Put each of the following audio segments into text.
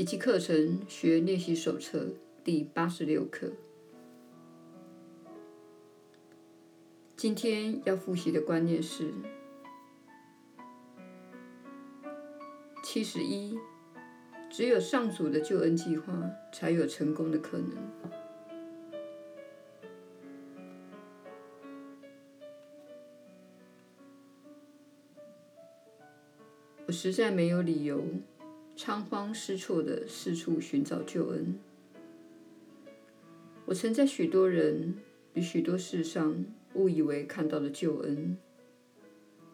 奇迹课程学练习手册第八十六课。今天要复习的观念是七十一，只有上主的救恩计划才有成功的可能。我实在没有理由仓皇失措的四处寻找救恩。我曾在许多人与许多事上误以为看到了救恩，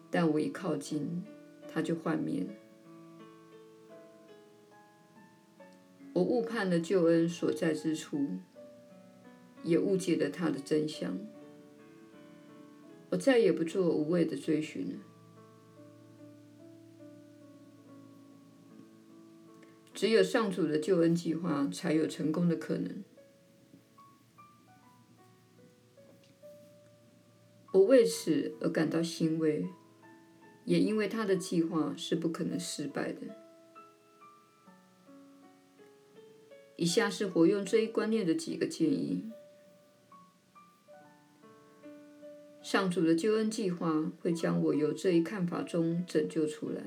但我一靠近，它就幻灭了。我误判了救恩所在之处，也误解了它的真相。我再也不做无谓的追寻了。只有上主的救恩计划才有成功的可能。我为此而感到欣慰，也因为他的计划是不可能失败的。以下是活用这一观念的几个建议：上主的救恩计划会将我由这一看法中拯救出来。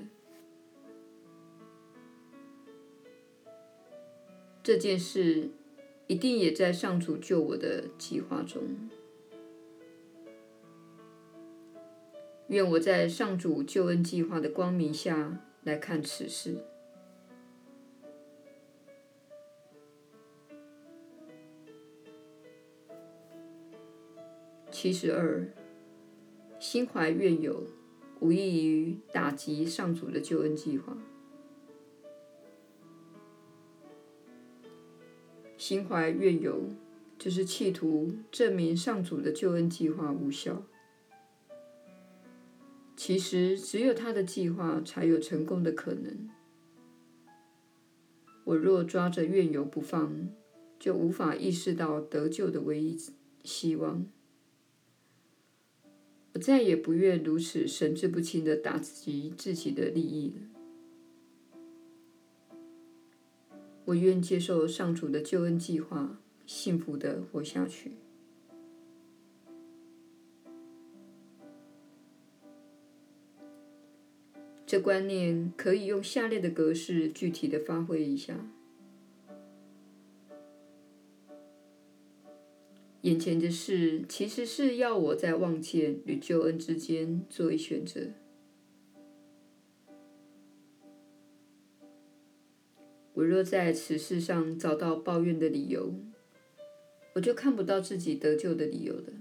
这件事一定也在上主救我的计划中。愿我在上主救恩计划的光明下来看此事。七十二，心怀怨尤，无异于打击上主的救恩计划。心怀怨尤，就是企图证明上主的救恩计划无效。其实，只有他的计划才有成功的可能。我若抓着怨尤不放，就无法意识到得救的唯一希望。我再也不愿如此神志不清地打击自己的利益了。我愿接受上主的救恩计划，幸福地活下去。这观念可以用下列的格式具体地发挥一下：眼前的事其实是要我在望见与救恩之间做一选择。我若在此事上找到抱怨的理由，我就看不到自己得救的理由了。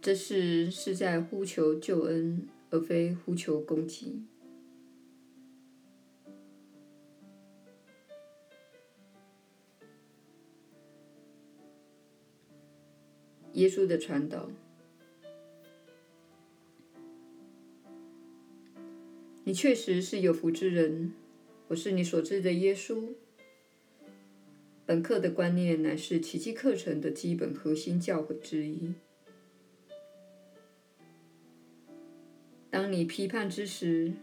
这事是在呼求救恩，而非呼求攻击。耶稣的传导。你确实是有福之人，我是你所知的耶稣。本课的观念乃是奇迹课程的基本核心教诲之一。当你批判之时，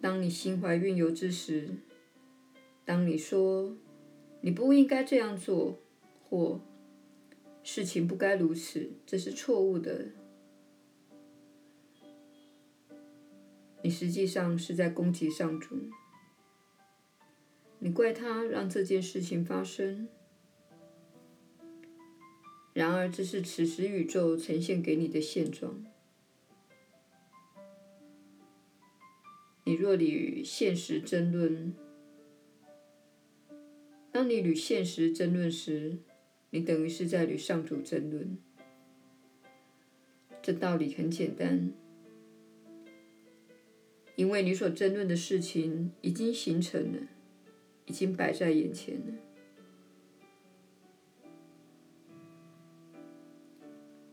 当你心怀怨尤之时，当你说你不应该这样做，或事情不该如此，这是错误的。你实际上是在攻击上主，你怪他让这件事情发生。然而，这是此时宇宙呈现给你的现状。你若与现实争论，当你与现实争论时，你等于是在与上主争论。这道理很简单。因为你所争论的事情已经形成了，已经摆在眼前了，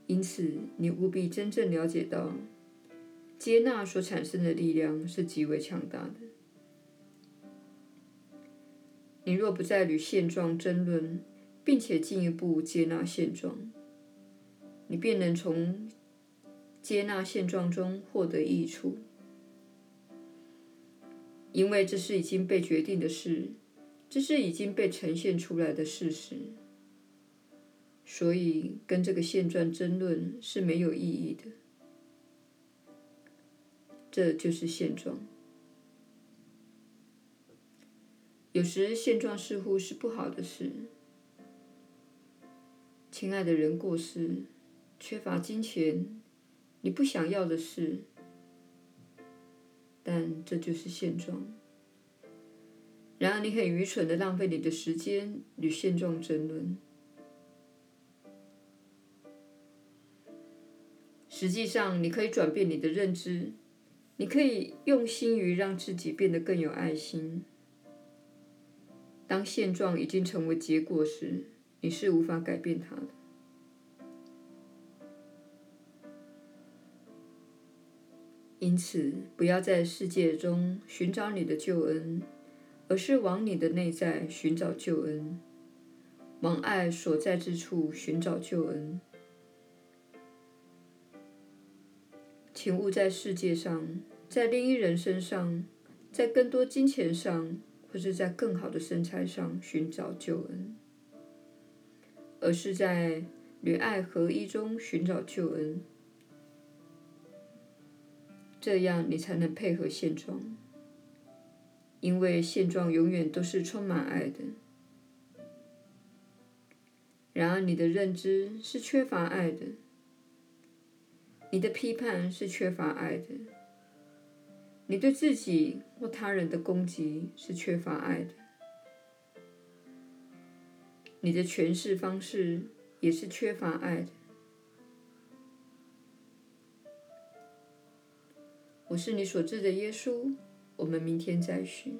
因此你务必真正了解到，接纳所产生的力量是极为强大的。你若不再与现状争论，并且进一步接纳现状，你便能从接纳现状中获得益处。因为这是已经被决定的事，这是已经被呈现出来的事实，所以跟这个现状争论是没有意义的。这就是现状。有时现状似乎是不好的事，亲爱的人过世，缺乏金钱，你不想要的事，但这就是现状。然而你很愚蠢的浪费你的时间与现状争论。实际上，你可以转变你的认知，你可以用心于让自己变得更有爱心。当现状已经成为结果时，你是无法改变它的。因此，不要在世界中寻找你的救恩，而是往你的内在寻找救恩，往爱所在之处寻找救恩。请勿在世界上，在另一人身上，在更多金钱上。或是在更好的身材上寻找救恩，而是在与爱合一中寻找救恩。这样你才能配合现状，因为现状永远都是充满爱的。然而，你的认知是缺乏爱的，你的批判是缺乏爱的。你对自己或他人的攻击是缺乏爱的，你的诠释方式也是缺乏爱的。我是你所知的耶稣，我们明天再续。